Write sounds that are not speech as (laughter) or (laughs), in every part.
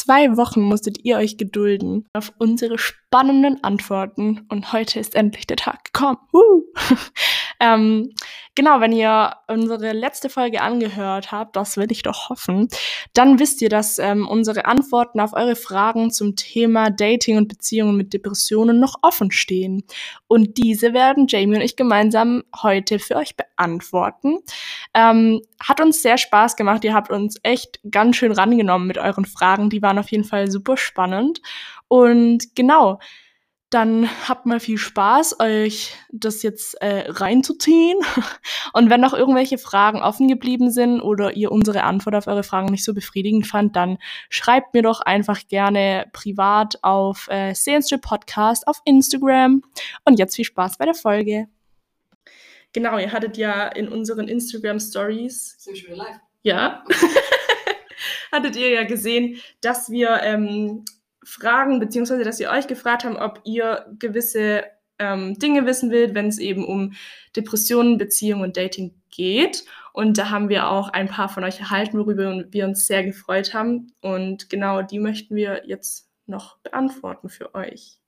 zwei Wochen musstet ihr euch gedulden auf unsere spannenden Antworten und heute ist endlich der Tag gekommen. Uh. (laughs) ähm, genau, wenn ihr unsere letzte Folge angehört habt, das will ich doch hoffen, dann wisst ihr, dass ähm, unsere Antworten auf eure Fragen zum Thema Dating und Beziehungen mit Depressionen noch offen stehen. Und diese werden Jamie und ich gemeinsam heute für euch beantworten. Ähm, hat uns sehr Spaß gemacht. Ihr habt uns echt ganz schön rangenommen mit euren Fragen. Die waren auf jeden Fall super spannend. Und genau, dann habt mal viel Spaß, euch das jetzt äh, reinzuziehen. (laughs) Und wenn noch irgendwelche Fragen offen geblieben sind oder ihr unsere Antwort auf eure Fragen nicht so befriedigend fand, dann schreibt mir doch einfach gerne privat auf äh, Sehensstrip Podcast auf Instagram. Und jetzt viel Spaß bei der Folge. Genau, ihr hattet ja in unseren Instagram Stories. Sind wir schon wieder live? Ja. (laughs) hattet ihr ja gesehen, dass wir ähm, Fragen, beziehungsweise dass wir euch gefragt haben, ob ihr gewisse ähm, Dinge wissen wollt, wenn es eben um Depressionen, Beziehungen und Dating geht. Und da haben wir auch ein paar von euch erhalten, worüber wir uns sehr gefreut haben. Und genau die möchten wir jetzt noch beantworten für euch.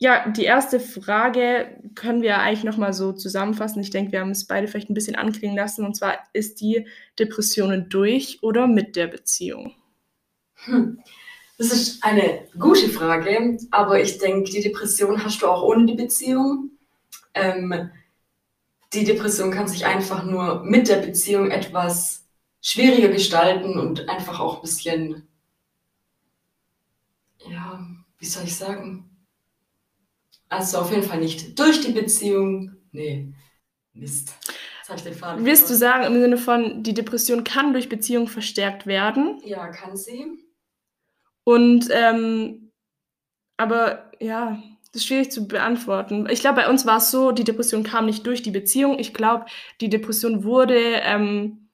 Ja, die erste Frage können wir eigentlich nochmal so zusammenfassen. Ich denke, wir haben es beide vielleicht ein bisschen anklingen lassen. Und zwar, ist die Depressionen durch oder mit der Beziehung? Hm. Das ist eine gute Frage, aber ich denke, die Depression hast du auch ohne die Beziehung. Ähm, die Depression kann sich einfach nur mit der Beziehung etwas schwieriger gestalten und einfach auch ein bisschen, ja, wie soll ich sagen? Also auf jeden Fall nicht durch die Beziehung. Nee, Mist. Willst du sagen, im Sinne von, die Depression kann durch Beziehung verstärkt werden? Ja, kann sie. Und ähm, aber ja, das ist schwierig zu beantworten. Ich glaube, bei uns war es so, die Depression kam nicht durch die Beziehung. Ich glaube, die Depression wurde, ähm,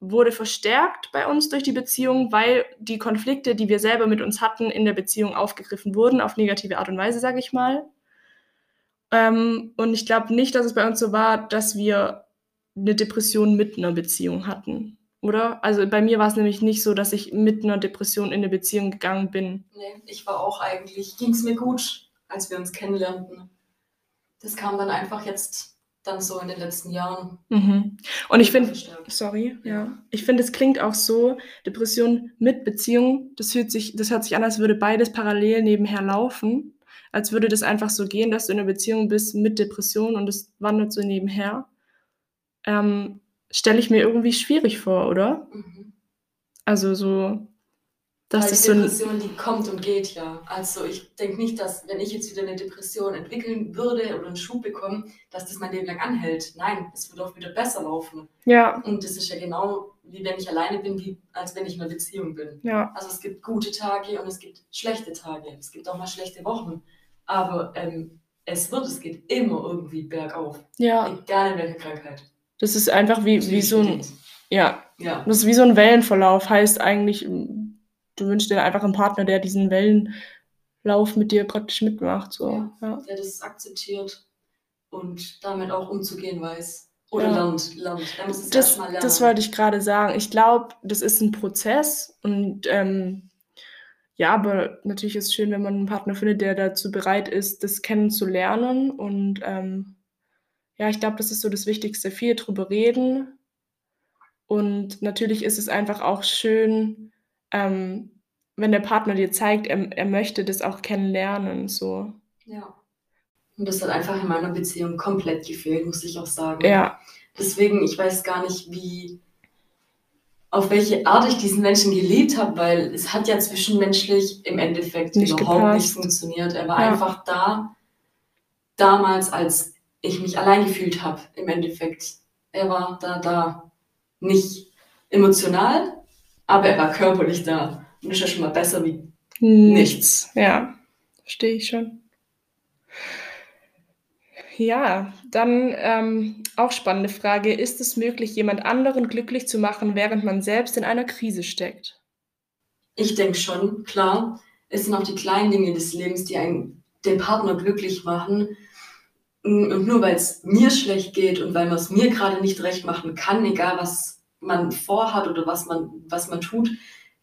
wurde verstärkt bei uns durch die Beziehung, weil die Konflikte, die wir selber mit uns hatten, in der Beziehung aufgegriffen wurden, auf negative Art und Weise, sage ich mal. Ähm, und ich glaube nicht, dass es bei uns so war, dass wir eine Depression mit einer Beziehung hatten oder? Also bei mir war es nämlich nicht so, dass ich mit einer Depression in eine Beziehung gegangen bin. Nee, ich war auch eigentlich, ging es mir gut, als wir uns kennenlernten. Das kam dann einfach jetzt dann so in den letzten Jahren. Mhm. Und ich finde, sorry, ja. Ich finde, es klingt auch so, Depression mit Beziehung, das fühlt sich, das hört sich an, als würde beides parallel nebenher laufen. Als würde das einfach so gehen, dass du in einer Beziehung bist mit Depression und es wandert so nebenher. Ähm, stelle ich mir irgendwie schwierig vor, oder? Mhm. Also so, dass Weil die Depression, so die kommt und geht ja. Also ich denke nicht, dass wenn ich jetzt wieder eine Depression entwickeln würde oder einen Schub bekomme, dass das mein Leben lang anhält. Nein, es wird auch wieder besser laufen. Ja. Und das ist ja genau wie wenn ich alleine bin, wie als wenn ich in einer Beziehung bin. Ja. Also es gibt gute Tage und es gibt schlechte Tage. Es gibt auch mal schlechte Wochen. Aber ähm, es wird, es geht immer irgendwie bergauf. Ja. Egal in welcher Krankheit. Das ist einfach wie, wie so ein, ja, ja, das ist wie so ein Wellenverlauf. Heißt eigentlich, du wünschst dir einfach einen Partner, der diesen Wellenlauf mit dir praktisch mitmacht. So. Ja, ja. Der das akzeptiert und damit auch umzugehen weiß. Oder ja. lernt, lernt. Er muss das, lernen. Das wollte ich gerade sagen. Ich glaube, das ist ein Prozess und ähm, ja, aber natürlich ist es schön, wenn man einen Partner findet, der dazu bereit ist, das kennenzulernen und ähm, ja, ich glaube, das ist so das Wichtigste. Viel drüber reden. Und natürlich ist es einfach auch schön, ähm, wenn der Partner dir zeigt, er, er möchte das auch kennenlernen. So. Ja. Und das hat einfach in meiner Beziehung komplett gefehlt, muss ich auch sagen. Ja. Deswegen, ich weiß gar nicht, wie, auf welche Art ich diesen Menschen geliebt habe, weil es hat ja zwischenmenschlich im Endeffekt nicht überhaupt gepasst. nicht funktioniert. Er war ja. einfach da, damals als ich mich allein gefühlt habe im Endeffekt. Er war da, da. Nicht emotional, aber er war körperlich da. Und das ist ja schon mal besser wie nichts. Ja, verstehe ich schon. Ja, dann ähm, auch spannende Frage. Ist es möglich, jemand anderen glücklich zu machen, während man selbst in einer Krise steckt? Ich denke schon, klar. Es sind auch die kleinen Dinge des Lebens, die einen, den Partner glücklich machen. Und nur weil es mir schlecht geht und weil man es mir gerade nicht recht machen kann, egal was man vorhat oder was man, was man tut,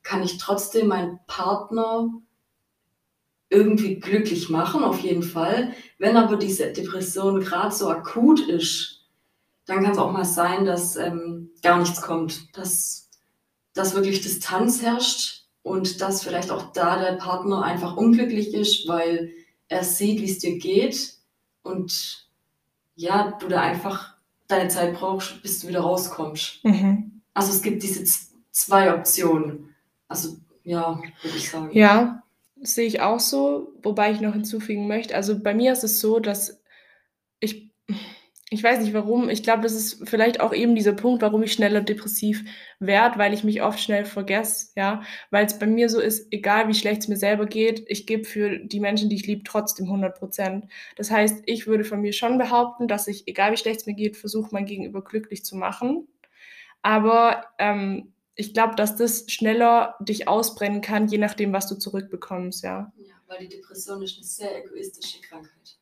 kann ich trotzdem meinen Partner irgendwie glücklich machen, auf jeden Fall. Wenn aber diese Depression gerade so akut ist, dann kann es auch mal sein, dass ähm, gar nichts kommt, dass, dass wirklich Distanz herrscht und dass vielleicht auch da der Partner einfach unglücklich ist, weil er sieht, wie es dir geht und ja, du da einfach deine Zeit brauchst, bis du wieder rauskommst. Mhm. Also es gibt diese zwei Optionen. Also ja, würde ich sagen. Ja, sehe ich auch so, wobei ich noch hinzufügen möchte. Also bei mir ist es so, dass ich, ich weiß nicht warum, ich glaube, das ist vielleicht auch eben dieser Punkt, warum ich schneller depressiv werde, weil ich mich oft schnell vergesse, ja, weil es bei mir so ist, egal wie schlecht es mir selber geht, ich gebe für die Menschen, die ich liebe, trotzdem 100 Prozent. Das heißt, ich würde von mir schon behaupten, dass ich, egal wie schlecht es mir geht, versuche, mein Gegenüber glücklich zu machen. Aber ähm, ich glaube, dass das schneller dich ausbrennen kann, je nachdem, was du zurückbekommst, ja. Ja, weil die Depression ist eine sehr egoistische Krankheit.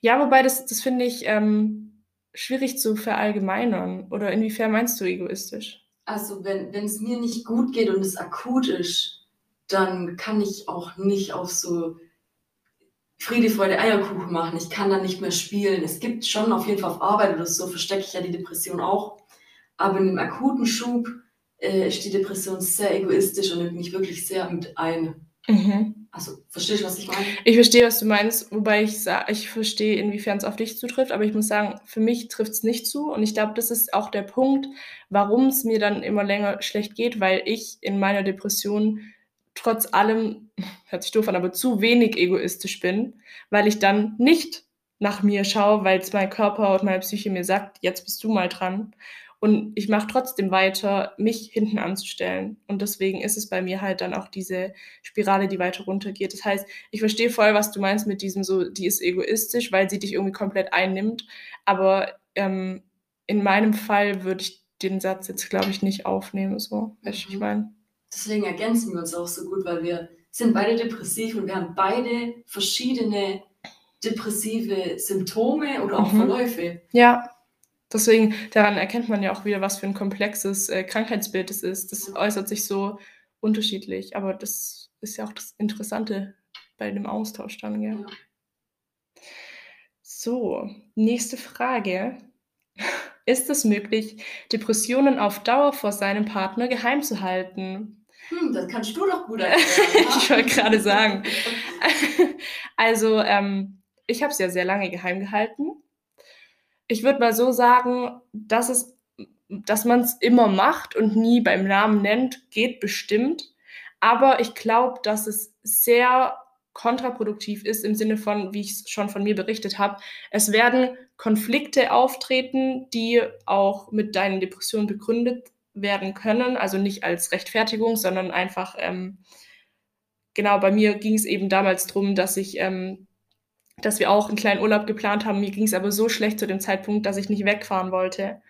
Ja, wobei das, das finde ich ähm, schwierig zu verallgemeinern. Oder inwiefern meinst du egoistisch? Also, wenn es mir nicht gut geht und es akut ist, dann kann ich auch nicht auf so Friede, Freude, Eierkuchen machen. Ich kann dann nicht mehr spielen. Es gibt schon auf jeden Fall auf Arbeit oder so, verstecke ich ja die Depression auch. Aber in einem akuten Schub äh, ist die Depression sehr egoistisch und nimmt mich wirklich sehr mit ein. Mhm. Also, verstehst du, was ich meine? Ich verstehe, was du meinst, wobei ich sage, ich verstehe, inwiefern es auf dich zutrifft, aber ich muss sagen, für mich trifft es nicht zu und ich glaube, das ist auch der Punkt, warum es mir dann immer länger schlecht geht, weil ich in meiner Depression trotz allem, (laughs) hört sich doof an, aber zu wenig egoistisch bin, weil ich dann nicht nach mir schaue, weil es mein Körper und meine Psyche mir sagt, jetzt bist du mal dran, und ich mache trotzdem weiter, mich hinten anzustellen. Und deswegen ist es bei mir halt dann auch diese Spirale, die weiter runtergeht. Das heißt, ich verstehe voll, was du meinst mit diesem so, die ist egoistisch, weil sie dich irgendwie komplett einnimmt. Aber ähm, in meinem Fall würde ich den Satz jetzt, glaube ich, nicht aufnehmen. So, weißt du, ich mhm. meine. Deswegen ergänzen wir uns auch so gut, weil wir sind beide depressiv und wir haben beide verschiedene depressive Symptome oder auch mhm. Verläufe. Ja. Deswegen, daran erkennt man ja auch wieder, was für ein komplexes äh, Krankheitsbild es ist. Das äußert sich so unterschiedlich, aber das ist ja auch das Interessante bei dem Austausch dann, ja. So, nächste Frage. Ist es möglich, Depressionen auf Dauer vor seinem Partner geheim zu halten? Hm, das kannst du doch gut (laughs) erklären. ich wollte gerade sagen. also, ähm, ich habe es ja sehr lange geheim gehalten ich würde mal so sagen, dass es, dass man es immer macht und nie beim Namen nennt, geht bestimmt. Aber ich glaube, dass es sehr kontraproduktiv ist im Sinne von, wie ich es schon von mir berichtet habe. Es werden Konflikte auftreten, die auch mit deinen Depressionen begründet werden können. Also nicht als Rechtfertigung, sondern einfach, ähm, genau, bei mir ging es eben damals darum, dass ich ähm, dass wir auch einen kleinen Urlaub geplant haben. Mir ging es aber so schlecht zu dem Zeitpunkt, dass ich nicht wegfahren wollte.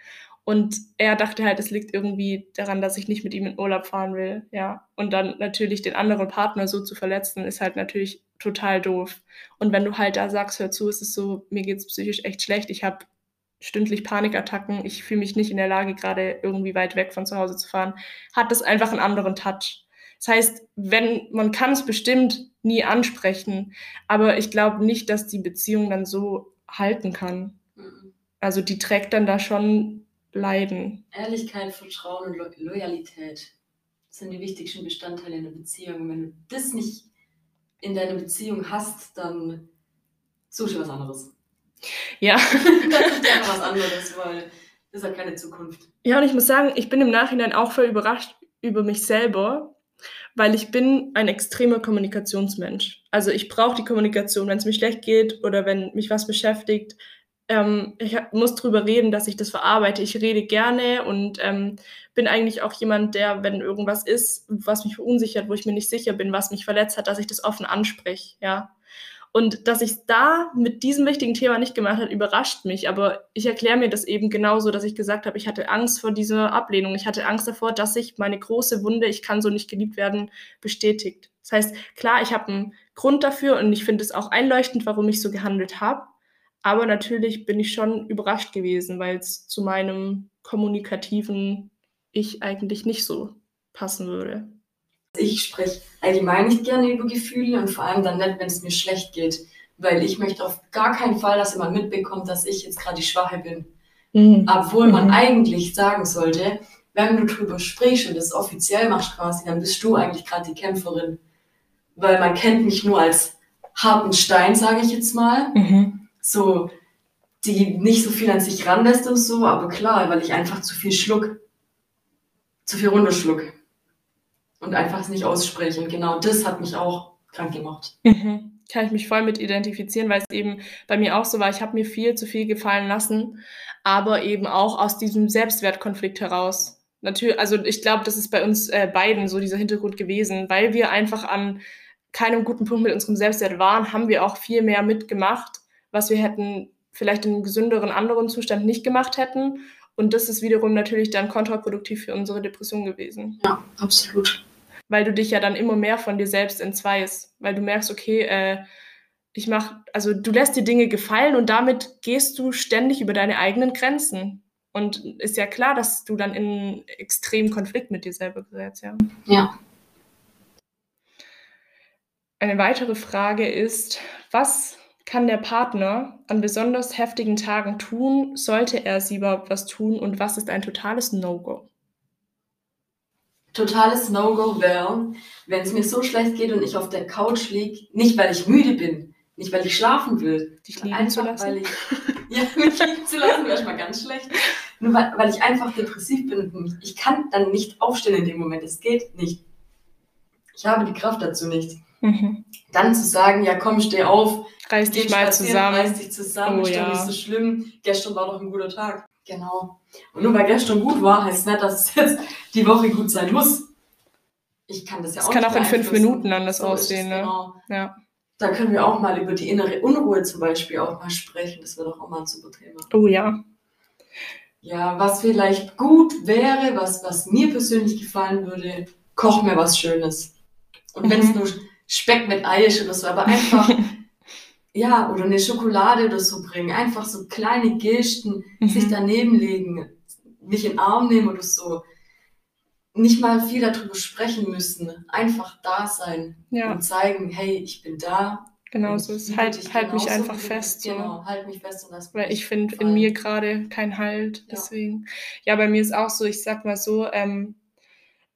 Und er dachte halt, es liegt irgendwie daran, dass ich nicht mit ihm in Urlaub fahren will. Ja. Und dann natürlich den anderen Partner so zu verletzen, ist halt natürlich total doof. Und wenn du halt da sagst, hör zu, es ist so, mir geht es psychisch echt schlecht, ich habe stündlich Panikattacken, ich fühle mich nicht in der Lage, gerade irgendwie weit weg von zu Hause zu fahren, hat das einfach einen anderen Touch. Das heißt, wenn man kann es bestimmt nie ansprechen, aber ich glaube nicht, dass die Beziehung dann so halten kann. Mhm. Also die trägt dann da schon Leiden. Ehrlichkeit, Vertrauen und Lo Loyalität sind die wichtigsten Bestandteile in einer Beziehung. Wenn du das nicht in deiner Beziehung hast, dann such dir was anderes. Ja. dann (laughs) such dir (laughs) was anderes, weil das hat keine Zukunft. Ja, und ich muss sagen, ich bin im Nachhinein auch voll überrascht über mich selber, weil ich bin ein extremer Kommunikationsmensch. Also ich brauche die Kommunikation, wenn es mir schlecht geht oder wenn mich was beschäftigt. Ähm, ich muss darüber reden, dass ich das verarbeite. Ich rede gerne und ähm, bin eigentlich auch jemand, der, wenn irgendwas ist, was mich verunsichert, wo ich mir nicht sicher bin, was mich verletzt hat, dass ich das offen anspreche. Ja. Und dass ich es da mit diesem wichtigen Thema nicht gemacht habe, überrascht mich. Aber ich erkläre mir das eben genauso, dass ich gesagt habe, ich hatte Angst vor dieser Ablehnung. Ich hatte Angst davor, dass sich meine große Wunde, ich kann so nicht geliebt werden, bestätigt. Das heißt, klar, ich habe einen Grund dafür und ich finde es auch einleuchtend, warum ich so gehandelt habe. Aber natürlich bin ich schon überrascht gewesen, weil es zu meinem kommunikativen Ich eigentlich nicht so passen würde. Ich spreche allgemein nicht gerne über Gefühle und vor allem dann nicht, wenn es mir schlecht geht. Weil ich möchte auf gar keinen Fall, dass jemand mitbekommt, dass ich jetzt gerade die Schwache bin. Mhm. Obwohl man mhm. eigentlich sagen sollte, wenn du drüber sprichst und das offiziell machst quasi, dann bist du eigentlich gerade die Kämpferin. Weil man kennt mich nur als harten Stein, sage ich jetzt mal. Mhm. So, die nicht so viel an sich ranlässt und so, aber klar, weil ich einfach zu viel schluck. Zu viel runterschluck. Und einfach es nicht ausspreche. Und genau das hat mich auch krank gemacht. Mhm. Kann ich mich voll mit identifizieren, weil es eben bei mir auch so war, ich habe mir viel zu viel gefallen lassen, aber eben auch aus diesem Selbstwertkonflikt heraus natürlich, also ich glaube, das ist bei uns äh, beiden so dieser Hintergrund gewesen, weil wir einfach an keinem guten Punkt mit unserem Selbstwert waren, haben wir auch viel mehr mitgemacht, was wir hätten vielleicht in einem gesünderen anderen Zustand nicht gemacht hätten. Und das ist wiederum natürlich dann kontraproduktiv für unsere Depression gewesen. Ja, absolut. Weil du dich ja dann immer mehr von dir selbst entzweist, weil du merkst, okay, äh, ich mach, also du lässt dir Dinge gefallen und damit gehst du ständig über deine eigenen Grenzen. Und ist ja klar, dass du dann in extremen Konflikt mit dir selber gerätst, ja. Ja. Eine weitere Frage ist, was kann der Partner an besonders heftigen Tagen tun, sollte er sie überhaupt was tun und was ist ein totales No-Go? Totales No-Go wäre, wenn es mir so schlecht geht und ich auf der Couch liege, nicht weil ich müde bin, nicht weil ich schlafen will, dich liegen einfach, zu lassen. weil ich (laughs) ja, mich liegen zu lassen wäre schon mal ganz schlecht. Nur weil, weil ich einfach depressiv bin. Ich kann dann nicht aufstehen in dem Moment. Es geht nicht. Ich habe die Kraft dazu nicht. Mhm. Dann zu sagen, ja komm, steh auf. Reiß dich mal zusammen. Reiß dich zusammen, oh, ist ja. nicht so schlimm. Gestern war doch ein guter Tag. Genau. Und nur weil gestern gut war, heißt nicht, dass es jetzt die Woche gut sein muss. Ich kann das ja auch Es kann auch in fünf Minuten anders so aussehen, ne? Genau. Ja. Da können wir auch mal über die innere Unruhe zum Beispiel auch mal sprechen. Das wäre doch auch mal ein super Thema. Oh ja. Ja, was vielleicht gut wäre, was, was mir persönlich gefallen würde, koch mir was Schönes. Und wenn es mhm. nur Speck mit Ei ist oder so, aber einfach, (laughs) ja, oder eine Schokolade oder so bringen. Einfach so kleine Gesten, mhm. sich daneben legen, mich in den Arm nehmen oder so. Nicht mal viel darüber sprechen müssen. Einfach da sein ja. und zeigen, hey, ich bin da, Genau, so ist halt, halt mich einfach fest. So. Genau, halt mich fest und das Weil ich finde in mir gerade kein Halt, deswegen. Ja. ja, bei mir ist auch so, ich sag mal so, ähm,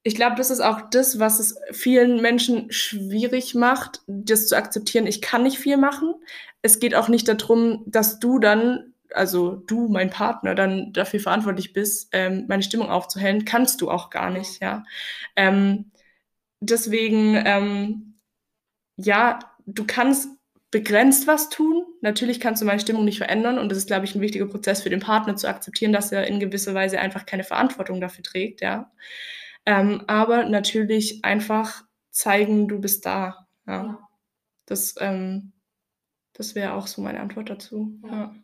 ich glaube, das ist auch das, was es vielen Menschen schwierig macht, das zu akzeptieren. Ich kann nicht viel machen. Es geht auch nicht darum, dass du dann, also du, mein Partner, dann dafür verantwortlich bist, ähm, meine Stimmung aufzuhellen. Kannst du auch gar nicht, ja. Ähm, deswegen, ähm, ja, du kannst begrenzt was tun. Natürlich kannst du meine Stimmung nicht verändern und das ist, glaube ich, ein wichtiger Prozess für den Partner zu akzeptieren, dass er in gewisser Weise einfach keine Verantwortung dafür trägt, ja. Ähm, aber natürlich einfach zeigen, du bist da. Ja. ja. Das, ähm, das wäre auch so meine Antwort dazu. Ja. Ja.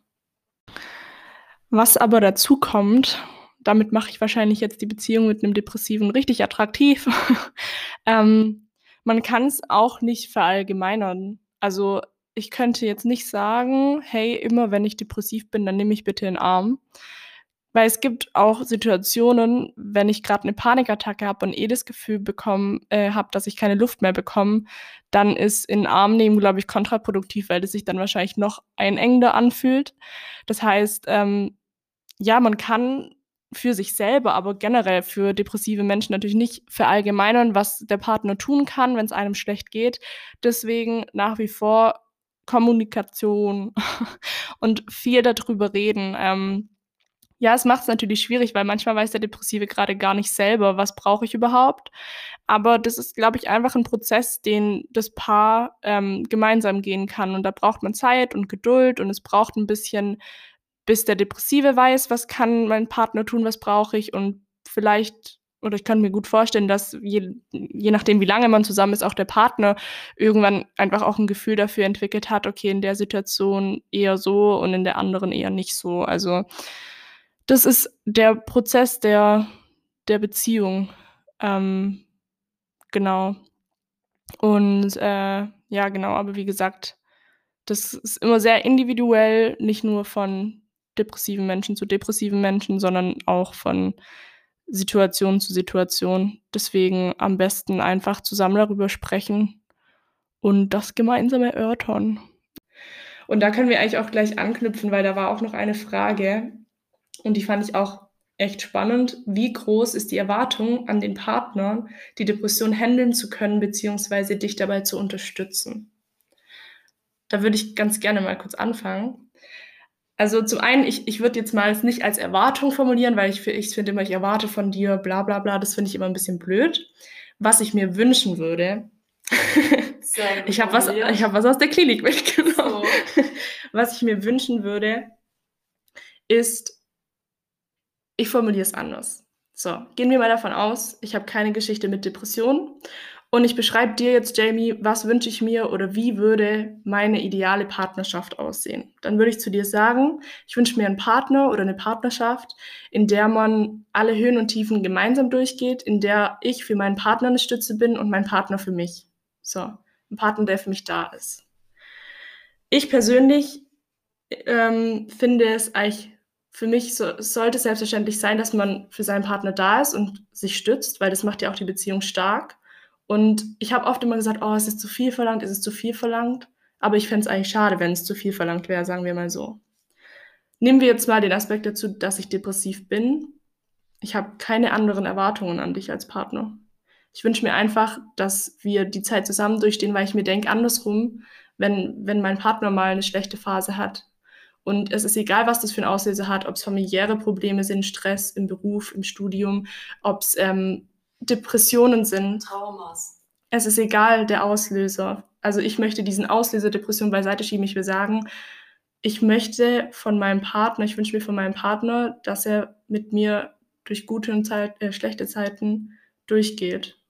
Was aber dazu kommt, damit mache ich wahrscheinlich jetzt die Beziehung mit einem Depressiven richtig attraktiv. (laughs) ähm, man kann es auch nicht verallgemeinern. Also ich könnte jetzt nicht sagen, hey, immer wenn ich depressiv bin, dann nehme ich bitte den Arm. Weil es gibt auch Situationen, wenn ich gerade eine Panikattacke habe und eh das Gefühl bekommen äh, habe, dass ich keine Luft mehr bekomme, dann ist in Arm nehmen, glaube ich, kontraproduktiv, weil das sich dann wahrscheinlich noch einengender anfühlt. Das heißt, ähm, ja, man kann für sich selber, aber generell für depressive Menschen natürlich nicht verallgemeinern, was der Partner tun kann, wenn es einem schlecht geht. Deswegen nach wie vor Kommunikation (laughs) und viel darüber reden. Ähm, ja, es macht es natürlich schwierig, weil manchmal weiß der Depressive gerade gar nicht selber, was brauche ich überhaupt. Aber das ist, glaube ich, einfach ein Prozess, den das Paar ähm, gemeinsam gehen kann. Und da braucht man Zeit und Geduld und es braucht ein bisschen bis der Depressive weiß, was kann mein Partner tun, was brauche ich und vielleicht oder ich kann mir gut vorstellen, dass je, je nachdem, wie lange man zusammen ist, auch der Partner irgendwann einfach auch ein Gefühl dafür entwickelt hat, okay, in der Situation eher so und in der anderen eher nicht so. Also das ist der Prozess der, der Beziehung. Ähm, genau. Und äh, ja, genau, aber wie gesagt, das ist immer sehr individuell, nicht nur von depressiven Menschen zu depressiven Menschen, sondern auch von Situation zu Situation. Deswegen am besten einfach zusammen darüber sprechen und das gemeinsam erörtern. Und da können wir eigentlich auch gleich anknüpfen, weil da war auch noch eine Frage und die fand ich auch echt spannend. Wie groß ist die Erwartung an den Partner, die Depression handeln zu können, beziehungsweise dich dabei zu unterstützen? Da würde ich ganz gerne mal kurz anfangen. Also zum einen, ich, ich würde jetzt mal es nicht als Erwartung formulieren, weil ich, ich finde immer, ich erwarte von dir bla bla bla, das finde ich immer ein bisschen blöd. Was ich mir wünschen würde, (laughs) ich habe was, hab was aus der Klinik (laughs) mitgenommen. So. Was ich mir wünschen würde, ist, ich formuliere es anders. So, gehen wir mal davon aus, ich habe keine Geschichte mit Depressionen und ich beschreibe dir jetzt, Jamie, was wünsche ich mir oder wie würde meine ideale Partnerschaft aussehen. Dann würde ich zu dir sagen, ich wünsche mir einen Partner oder eine Partnerschaft, in der man alle Höhen und Tiefen gemeinsam durchgeht, in der ich für meinen Partner eine Stütze bin und mein Partner für mich. So, ein Partner, der für mich da ist. Ich persönlich ähm, finde es eigentlich für mich so, sollte es selbstverständlich sein, dass man für seinen Partner da ist und sich stützt, weil das macht ja auch die Beziehung stark. Und ich habe oft immer gesagt, oh, es ist zu viel verlangt, es ist zu viel verlangt. Aber ich fände es eigentlich schade, wenn es zu viel verlangt wäre, sagen wir mal so. Nehmen wir jetzt mal den Aspekt dazu, dass ich depressiv bin. Ich habe keine anderen Erwartungen an dich als Partner. Ich wünsche mir einfach, dass wir die Zeit zusammen durchstehen, weil ich mir denke, andersrum, wenn, wenn mein Partner mal eine schlechte Phase hat, und es ist egal, was das für ein Auslöser hat, ob es familiäre Probleme sind, Stress im Beruf, im Studium, ob es ähm, Depressionen sind. Traumas. Es ist egal, der Auslöser. Also ich möchte diesen Auslöser Depression beiseite schieben. Ich will sagen, ich möchte von meinem Partner, ich wünsche mir von meinem Partner, dass er mit mir durch gute und Zeit, äh, schlechte Zeiten durchgeht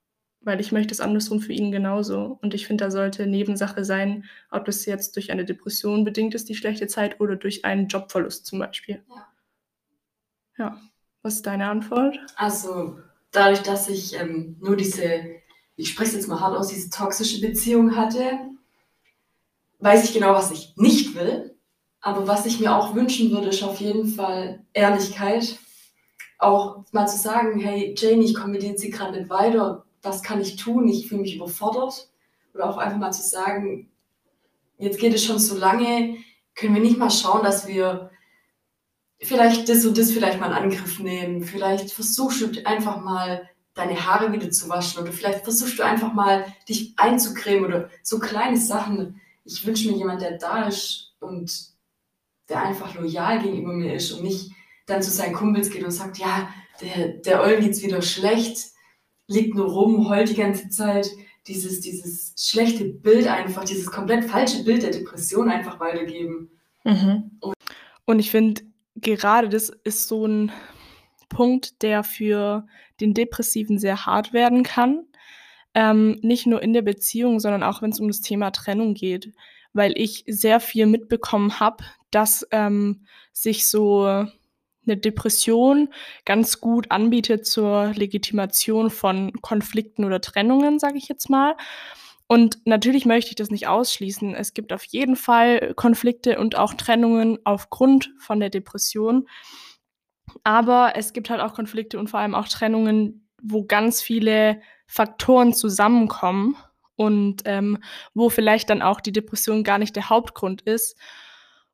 weil ich möchte es andersrum für ihn genauso. Und ich finde, da sollte Nebensache sein, ob das jetzt durch eine Depression bedingt ist, die schlechte Zeit, oder durch einen Jobverlust zum Beispiel. Ja. Ja. Was ist deine Antwort? Also, dadurch, dass ich ähm, nur diese, ich spreche es jetzt mal hart aus, diese toxische Beziehung hatte, weiß ich genau, was ich nicht will. Aber was ich mir auch wünschen würde, ist auf jeden Fall Ehrlichkeit. Auch mal zu sagen, hey Jane, ich komme mit dir jetzt gerade nicht weiter was kann ich tun, ich fühle mich überfordert. Oder auch einfach mal zu sagen, jetzt geht es schon so lange, können wir nicht mal schauen, dass wir vielleicht das und das vielleicht mal in Angriff nehmen. Vielleicht versuchst du einfach mal deine Haare wieder zu waschen oder vielleicht versuchst du einfach mal dich einzucremen oder so kleine Sachen. Ich wünsche mir jemand, der da ist und der einfach loyal gegenüber mir ist und nicht dann zu seinen Kumpels geht und sagt, ja, der, der Eul geht's wieder schlecht liegt nur rum, heult die ganze Zeit, dieses, dieses schlechte Bild einfach, dieses komplett falsche Bild der Depression einfach weitergeben. Mhm. Und, Und ich finde, gerade das ist so ein Punkt, der für den Depressiven sehr hart werden kann. Ähm, nicht nur in der Beziehung, sondern auch wenn es um das Thema Trennung geht, weil ich sehr viel mitbekommen habe, dass ähm, sich so eine Depression ganz gut anbietet zur Legitimation von Konflikten oder Trennungen, sage ich jetzt mal. Und natürlich möchte ich das nicht ausschließen. Es gibt auf jeden Fall Konflikte und auch Trennungen aufgrund von der Depression. Aber es gibt halt auch Konflikte und vor allem auch Trennungen, wo ganz viele Faktoren zusammenkommen und ähm, wo vielleicht dann auch die Depression gar nicht der Hauptgrund ist.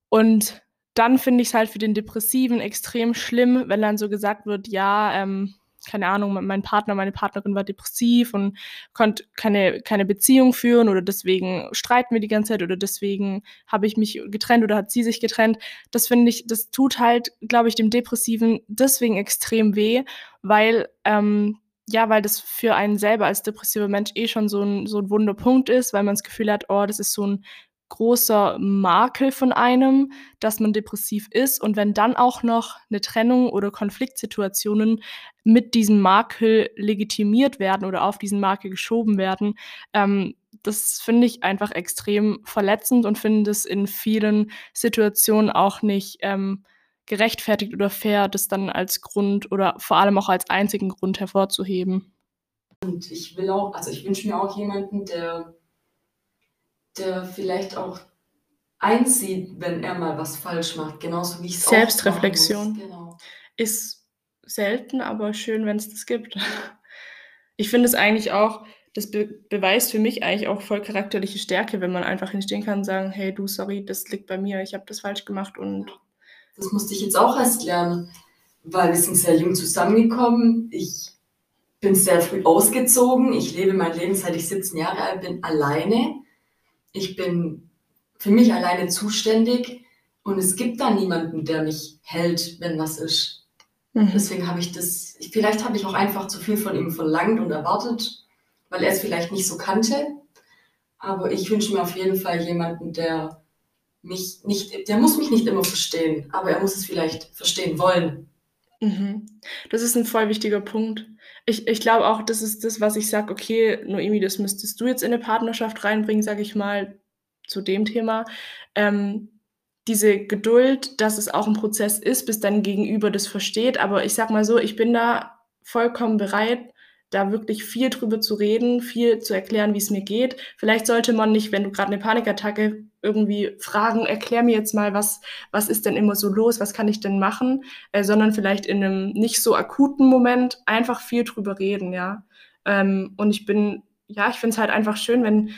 Und dann finde ich es halt für den Depressiven extrem schlimm, wenn dann so gesagt wird, ja, ähm, keine Ahnung, mein Partner, meine Partnerin war depressiv und konnte keine, keine Beziehung führen oder deswegen streiten wir die ganze Zeit oder deswegen habe ich mich getrennt oder hat sie sich getrennt. Das finde ich, das tut halt, glaube ich, dem Depressiven deswegen extrem weh, weil, ähm, ja, weil das für einen selber als depressiver Mensch eh schon so ein, so ein Wunderpunkt ist, weil man das Gefühl hat, oh, das ist so ein großer Makel von einem, dass man depressiv ist. Und wenn dann auch noch eine Trennung oder Konfliktsituationen mit diesem Makel legitimiert werden oder auf diesen Makel geschoben werden, ähm, das finde ich einfach extrem verletzend und finde es in vielen Situationen auch nicht ähm, gerechtfertigt oder fair, das dann als Grund oder vor allem auch als einzigen Grund hervorzuheben. Und ich will auch, also ich wünsche mir auch jemanden, der der vielleicht auch einsieht, wenn er mal was falsch macht, genauso wie ich es Selbstreflexion genau. ist selten, aber schön, wenn es das gibt. Ich finde es eigentlich auch, das be beweist für mich eigentlich auch voll charakterliche Stärke, wenn man einfach hinstehen kann und sagen, hey du, sorry, das liegt bei mir, ich habe das falsch gemacht und. Das musste ich jetzt auch erst lernen, weil wir sind sehr jung zusammengekommen. Ich bin sehr früh ausgezogen. Ich lebe mein Leben, seit ich 17 Jahre alt bin, alleine. Ich bin für mich alleine zuständig und es gibt da niemanden, der mich hält, wenn was ist. Mhm. Deswegen habe ich das, vielleicht habe ich auch einfach zu viel von ihm verlangt und erwartet, weil er es vielleicht nicht so kannte. Aber ich wünsche mir auf jeden Fall jemanden, der mich nicht, der muss mich nicht immer verstehen, aber er muss es vielleicht verstehen wollen. Mhm. Das ist ein voll wichtiger Punkt. Ich, ich glaube auch, das ist das, was ich sage, okay, Noemi, das müsstest du jetzt in eine Partnerschaft reinbringen, sage ich mal, zu dem Thema. Ähm, diese Geduld, dass es auch ein Prozess ist, bis dein Gegenüber das versteht. Aber ich sag mal so, ich bin da vollkommen bereit, da wirklich viel drüber zu reden, viel zu erklären, wie es mir geht. Vielleicht sollte man nicht, wenn du gerade eine Panikattacke irgendwie fragen, erklär mir jetzt mal, was, was ist denn immer so los, was kann ich denn machen, äh, sondern vielleicht in einem nicht so akuten Moment einfach viel drüber reden, ja. Ähm, und ich bin, ja, ich finde es halt einfach schön, wenn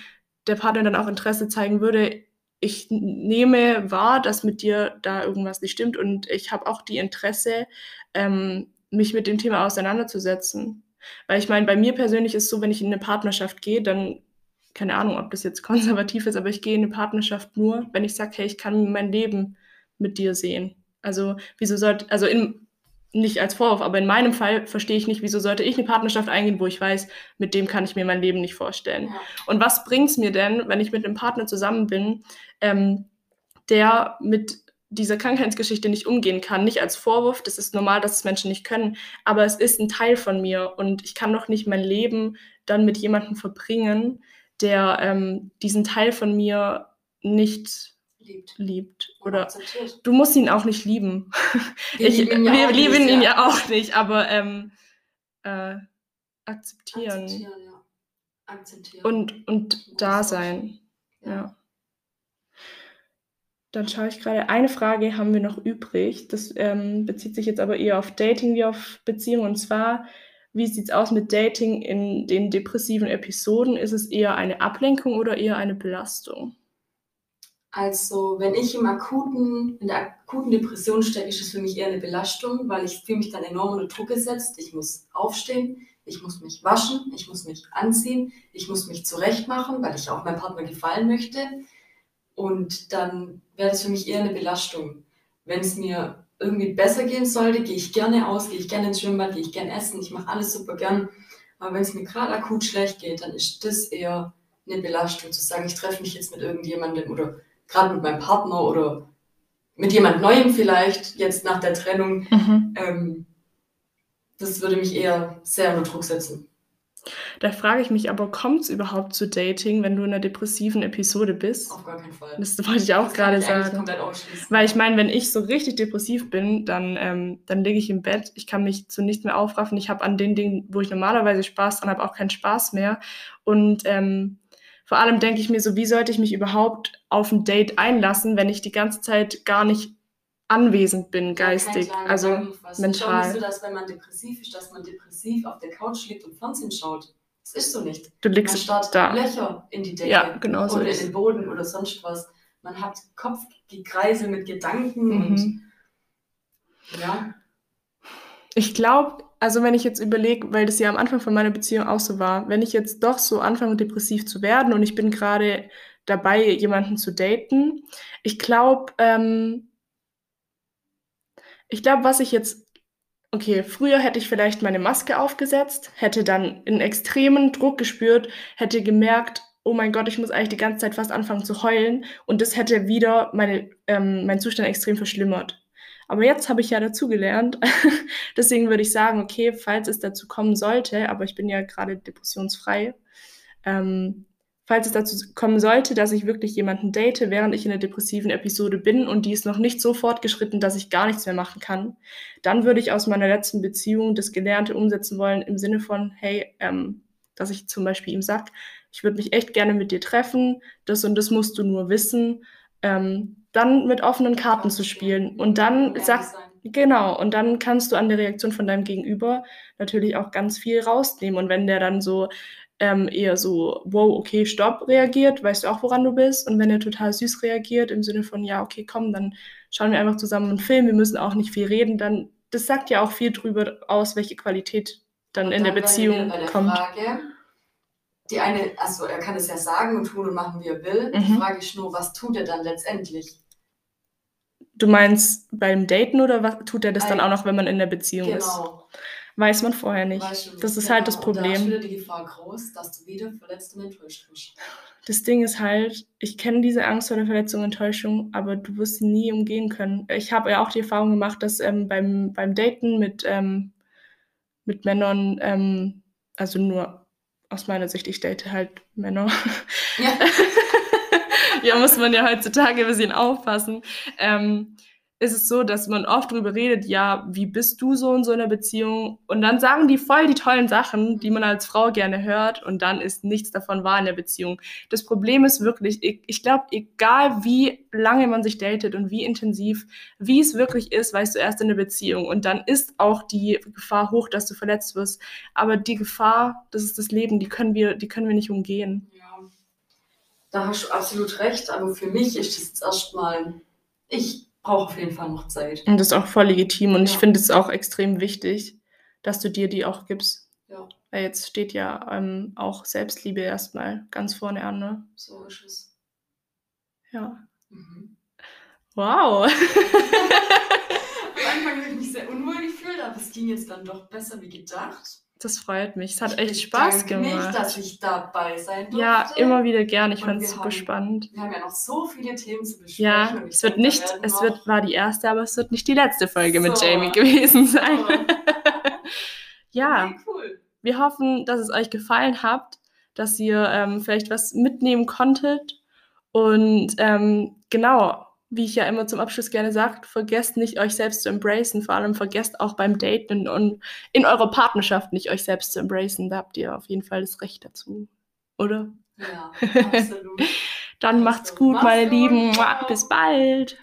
der Partner dann auch Interesse zeigen würde, ich nehme wahr, dass mit dir da irgendwas nicht stimmt und ich habe auch die Interesse, ähm, mich mit dem Thema auseinanderzusetzen. Weil ich meine, bei mir persönlich ist es so, wenn ich in eine Partnerschaft gehe, dann, keine Ahnung, ob das jetzt konservativ ist, aber ich gehe in eine Partnerschaft nur, wenn ich sage, hey, ich kann mein Leben mit dir sehen. Also, wieso sollte, also in, nicht als Vorwurf, aber in meinem Fall verstehe ich nicht, wieso sollte ich eine Partnerschaft eingehen, wo ich weiß, mit dem kann ich mir mein Leben nicht vorstellen. Ja. Und was bringt es mir denn, wenn ich mit einem Partner zusammen bin, ähm, der mit dieser Krankheitsgeschichte nicht umgehen kann. Nicht als Vorwurf, das ist normal, dass es Menschen nicht können, aber es ist ein Teil von mir und ich kann doch nicht mein Leben dann mit jemandem verbringen, der ähm, diesen Teil von mir nicht liebt. liebt. Oder du musst ihn auch nicht lieben. Wir ich, lieben ihn ja wir lieben nicht, ihn ja. ja auch nicht, aber ähm, äh, akzeptieren. Akzeptieren, ja. Akzeptieren. Und, und da sein. ja. ja. Dann schaue ich gerade, eine Frage haben wir noch übrig. Das ähm, bezieht sich jetzt aber eher auf Dating wie auf Beziehungen. Und zwar, wie sieht es aus mit Dating in den depressiven Episoden? Ist es eher eine Ablenkung oder eher eine Belastung? Also, wenn ich im akuten, in der akuten Depression stecke, ist es für mich eher eine Belastung, weil ich fühle mich dann enorm unter Druck gesetzt. Ich muss aufstehen, ich muss mich waschen, ich muss mich anziehen, ich muss mich zurechtmachen, weil ich auch meinem Partner gefallen möchte. Und dann wäre das für mich eher eine Belastung. Wenn es mir irgendwie besser gehen sollte, gehe ich gerne aus, gehe ich gerne ins Schwimmbad, gehe ich gerne essen, ich mache alles super gern. Aber wenn es mir gerade akut schlecht geht, dann ist das eher eine Belastung, zu sagen, ich treffe mich jetzt mit irgendjemandem oder gerade mit meinem Partner oder mit jemand Neuem vielleicht, jetzt nach der Trennung. Mhm. Ähm, das würde mich eher sehr unter Druck setzen. Da frage ich mich aber, kommt es überhaupt zu Dating, wenn du in einer depressiven Episode bist? Auf gar keinen Fall. Das wollte ich auch das gerade sagen. Weil ich meine, wenn ich so richtig depressiv bin, dann, ähm, dann liege ich im Bett, ich kann mich zu nichts mehr aufraffen. Ich habe an den Dingen, wo ich normalerweise Spaß dran habe, auch keinen Spaß mehr. Und ähm, vor allem denke ich mir so, wie sollte ich mich überhaupt auf ein Date einlassen, wenn ich die ganze Zeit gar nicht anwesend bin, geistig, ja, also mental. Glaubst du, dass wenn man depressiv ist, dass man depressiv auf der Couch liegt und Fernsehen schaut? Das ist so nicht. Du liegst man starrt da. Löcher in die Decke ja, genau so oder in den Boden oder sonst was. Man hat Kopfgekreisel mit Gedanken mhm. und ja. Ich glaube, also wenn ich jetzt überlege, weil das ja am Anfang von meiner Beziehung auch so war, wenn ich jetzt doch so anfange, depressiv zu werden und ich bin gerade dabei, jemanden zu daten, ich glaube, ähm, ich glaube, was ich jetzt, okay, früher hätte ich vielleicht meine Maske aufgesetzt, hätte dann einen extremen Druck gespürt, hätte gemerkt, oh mein Gott, ich muss eigentlich die ganze Zeit fast anfangen zu heulen und das hätte wieder meine, ähm, meinen Zustand extrem verschlimmert. Aber jetzt habe ich ja dazugelernt. (laughs) Deswegen würde ich sagen, okay, falls es dazu kommen sollte, aber ich bin ja gerade depressionsfrei, ähm, falls es dazu kommen sollte, dass ich wirklich jemanden date, während ich in der depressiven Episode bin und die ist noch nicht so fortgeschritten, dass ich gar nichts mehr machen kann, dann würde ich aus meiner letzten Beziehung das Gelernte umsetzen wollen im Sinne von, hey, ähm, dass ich zum Beispiel ihm sage, ich würde mich echt gerne mit dir treffen, das und das musst du nur wissen, ähm, dann mit offenen Karten zu spielen und dann sagt, Genau, und dann kannst du an der Reaktion von deinem Gegenüber natürlich auch ganz viel rausnehmen. Und wenn der dann so ähm, eher so, wow, okay, stopp reagiert, weißt du auch, woran du bist. Und wenn er total süß reagiert, im Sinne von, ja, okay, komm, dann schauen wir einfach zusammen einen Film, wir müssen auch nicht viel reden, dann, das sagt ja auch viel drüber aus, welche Qualität dann, dann in der Beziehung bei der kommt. Frage, die eine, also er kann es ja sagen und tun und machen, wie er will. Mhm. Die Frage ist nur, was tut er dann letztendlich? Du meinst beim Daten oder was, tut er das Ein, dann auch noch, wenn man in der Beziehung genau. ist? Weiß man vorher nicht. Weißt du, das ist genau. halt das Problem. Da ist wieder die Gefahr groß, dass du wieder verletzt und enttäuscht wirst. Das Ding ist halt, ich kenne diese Angst vor der Verletzung und Enttäuschung, aber du wirst sie nie umgehen können. Ich habe ja auch die Erfahrung gemacht, dass ähm, beim, beim Daten mit, ähm, mit Männern, ähm, also nur aus meiner Sicht, ich date halt Männer. Ja. (laughs) ja, muss man ja heutzutage ein bisschen aufpassen. Ähm, ist es so, dass man oft darüber redet, ja, wie bist du so in so einer Beziehung? Und dann sagen die voll die tollen Sachen, die man als Frau gerne hört, und dann ist nichts davon wahr in der Beziehung. Das Problem ist wirklich, ich, ich glaube, egal wie lange man sich datet und wie intensiv, wie es wirklich ist, weißt du erst in der Beziehung. Und dann ist auch die Gefahr hoch, dass du verletzt wirst. Aber die Gefahr, das ist das Leben, die können wir, die können wir nicht umgehen. Ja, da hast du absolut recht. Aber für mich ist jetzt erstmal, ich brauche auf jeden Fall noch Zeit. Und das ist auch voll legitim und ja. ich finde es auch extrem wichtig, dass du dir die auch gibst. Ja. Weil jetzt steht ja ähm, auch Selbstliebe erstmal ganz vorne an, ne? So ist es. Ja. Mhm. Wow. (laughs) Am Anfang habe ich mich sehr unwohl gefühlt, aber es ging jetzt dann doch besser wie gedacht. Das freut mich. Es hat ich echt Spaß gemacht. Nicht, dass ich dabei sein durfte. Ja, immer wieder gern. Ich fand es super spannend. Wir haben ja noch so viele Themen zu besprechen. Ja, es wird nicht, es wird, war die erste, aber es wird nicht die letzte Folge so. mit Jamie gewesen sein. (laughs) So. (laughs) ja, okay, cool. wir hoffen, dass es euch gefallen hat, dass ihr ähm, vielleicht was mitnehmen konntet. Und ähm, genau, wie ich ja immer zum Abschluss gerne sage, vergesst nicht, euch selbst zu embracen. Vor allem vergesst auch beim Daten und in eurer Partnerschaft nicht, euch selbst zu embracen. Da habt ihr auf jeden Fall das Recht dazu. Oder? Ja, absolut. (laughs) Dann macht's gut, meine gut. Lieben. Bis bald.